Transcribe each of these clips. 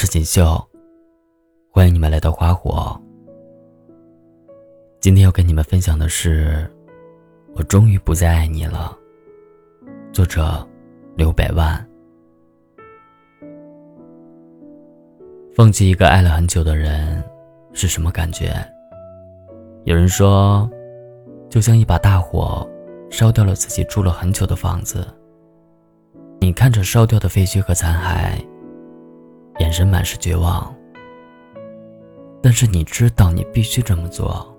是锦绣，欢迎你们来到花火。今天要跟你们分享的是，我终于不再爱你了。作者刘百万。放弃一个爱了很久的人是什么感觉？有人说，就像一把大火烧掉了自己住了很久的房子。你看着烧掉的废墟和残骸，眼神满是绝望。但是你知道，你必须这么做。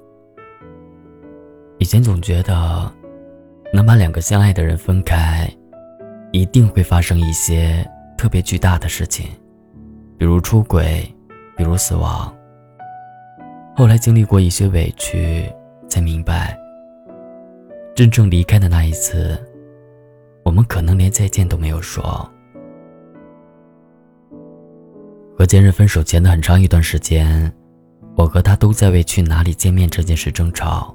以前总觉得，能把两个相爱的人分开，一定会发生一些特别巨大的事情，比如出轨，比如死亡。后来经历过一些委屈，才明白，真正离开的那一次。我们可能连再见都没有说。和前任分手前的很长一段时间，我和他都在为去哪里见面这件事争吵。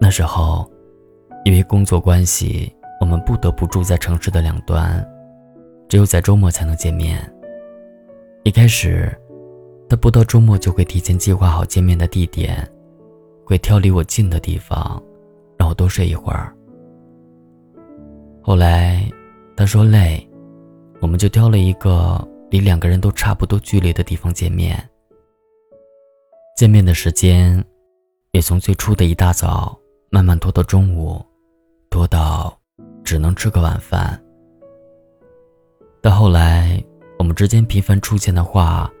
那时候，因为工作关系，我们不得不住在城市的两端，只有在周末才能见面。一开始，他不到周末就会提前计划好见面的地点，会挑离我近的地方，让我多睡一会儿。后来，他说累，我们就挑了一个离两个人都差不多距离的地方见面。见面的时间，也从最初的一大早慢慢拖到中午，拖到只能吃个晚饭。到后来，我们之间频繁出现的话，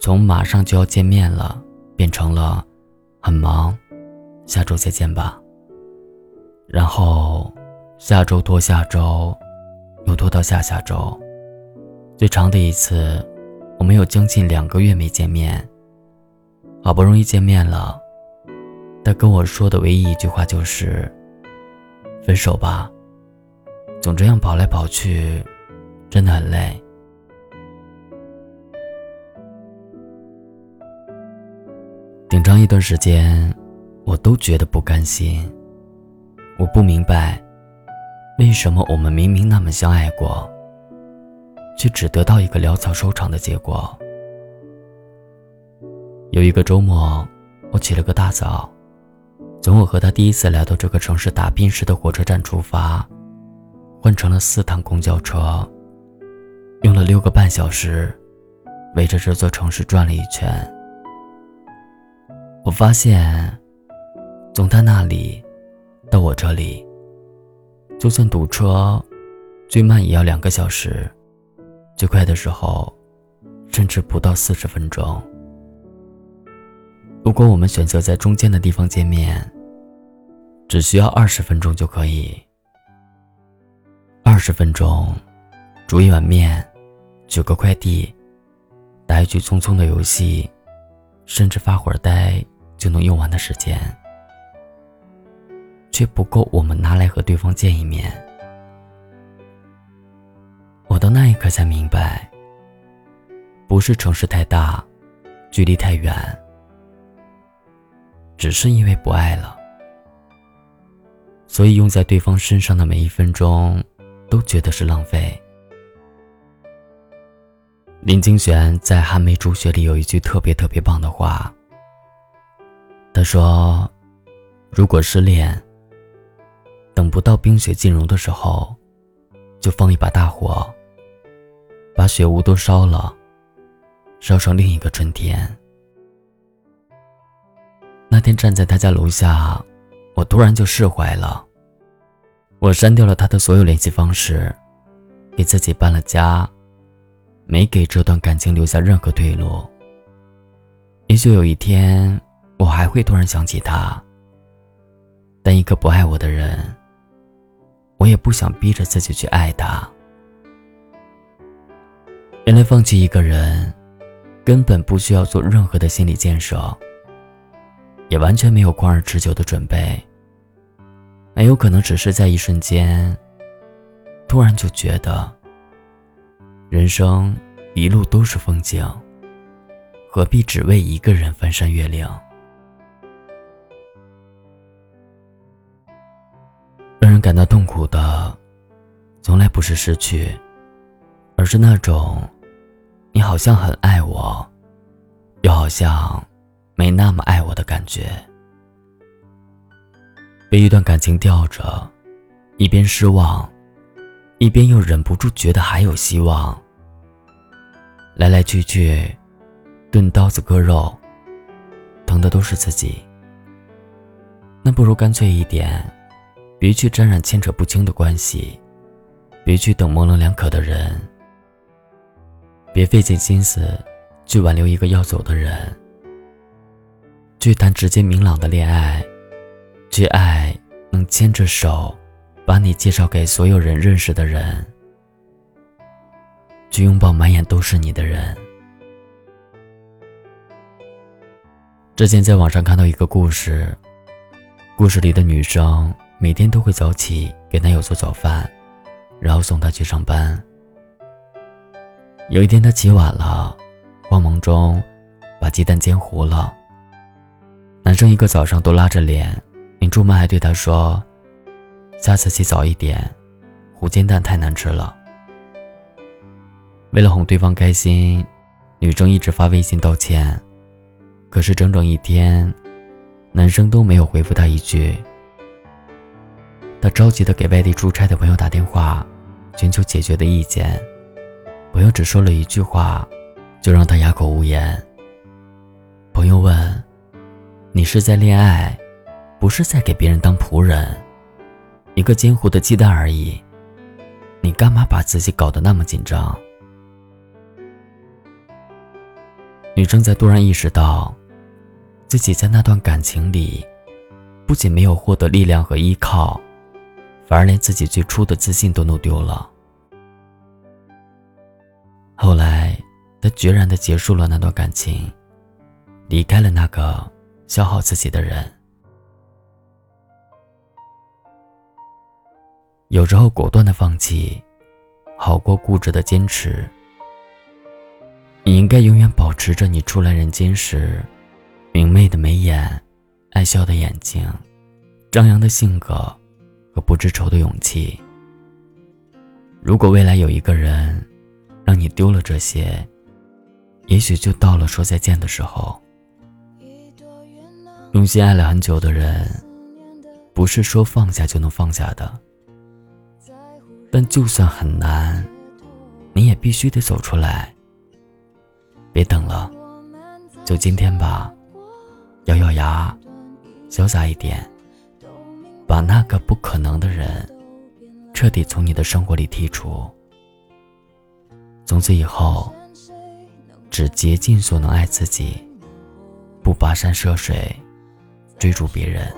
从马上就要见面了，变成了很忙，下周再见吧。然后。下周拖下周，又拖到下下周。最长的一次，我们有将近两个月没见面。好不容易见面了，他跟我说的唯一一句话就是：“分手吧。”总这样跑来跑去，真的很累。顶长一段时间，我都觉得不甘心。我不明白。为什么我们明明那么相爱过，却只得到一个潦草收场的结果？有一个周末，我起了个大早，从我和他第一次来到这个城市打拼时的火车站出发，换成了四趟公交车，用了六个半小时，围着这座城市转了一圈。我发现，从他那里到我这里。就算堵车，最慢也要两个小时，最快的时候，甚至不到四十分钟。如果我们选择在中间的地方见面，只需要二十分钟就可以。二十分钟，煮一碗面，取个快递，打一局匆匆的游戏，甚至发会儿呆就能用完的时间。却不够我们拿来和对方见一面。刻才明白，不是城市太大，距离太远，只是因为不爱了，所以用在对方身上的每一分钟，都觉得是浪费。林清玄在《寒梅初雪》里有一句特别特别棒的话，他说：“如果失恋。”等不到冰雪尽融的时候，就放一把大火，把雪屋都烧了，烧成另一个春天。那天站在他家楼下，我突然就释怀了。我删掉了他的所有联系方式，给自己搬了家，没给这段感情留下任何退路。也许有一天，我还会突然想起他，但一个不爱我的人。我也不想逼着自己去爱他。原来放弃一个人，根本不需要做任何的心理建设，也完全没有旷日持久的准备。很有可能只是在一瞬间，突然就觉得，人生一路都是风景，何必只为一个人翻山越岭？让人感到痛苦的，从来不是失去，而是那种你好像很爱我，又好像没那么爱我的感觉。被一段感情吊着，一边失望，一边又忍不住觉得还有希望。来来去去，钝刀子割肉，疼的都是自己。那不如干脆一点，别去沾染牵扯不清的关系，别去等模棱两可的人，别费尽心思去挽留一个要走的人，去谈直接明朗的恋爱。去爱能牵着手，把你介绍给所有人认识的人；去拥抱满眼都是你的人。之前在网上看到一个故事，故事里的女生每天都会早起给男友做早饭，然后送他去上班。有一天她起晚了，慌忙中把鸡蛋煎糊了。男生一个早上都拉着脸。你出门还对他说：“下次起早一点，糊煎蛋太难吃了。”为了哄对方开心，女生一直发微信道歉。可是整整一天，男生都没有回复她一句。他着急的给外地出差的朋友打电话，寻求解决的意见。朋友只说了一句话，就让他哑口无言。朋友问：“你是在恋爱？”不是在给别人当仆人，一个煎糊的鸡蛋而已。你干嘛把自己搞得那么紧张？女生在突然意识到，自己在那段感情里，不仅没有获得力量和依靠，反而连自己最初的自信都弄丢了。后来，他决然的结束了那段感情，离开了那个消耗自己的人。有时候果断的放弃，好过固执的坚持。你应该永远保持着你初来人间时明媚的眉眼、爱笑的眼睛、张扬的性格和不知愁的勇气。如果未来有一个人让你丢了这些，也许就到了说再见的时候。用心爱了很久的人，不是说放下就能放下的。但就算很难，你也必须得走出来。别等了，就今天吧，咬咬牙，潇洒一点，把那个不可能的人彻底从你的生活里剔除。从此以后，只竭尽所能爱自己，不跋山涉水追逐别人。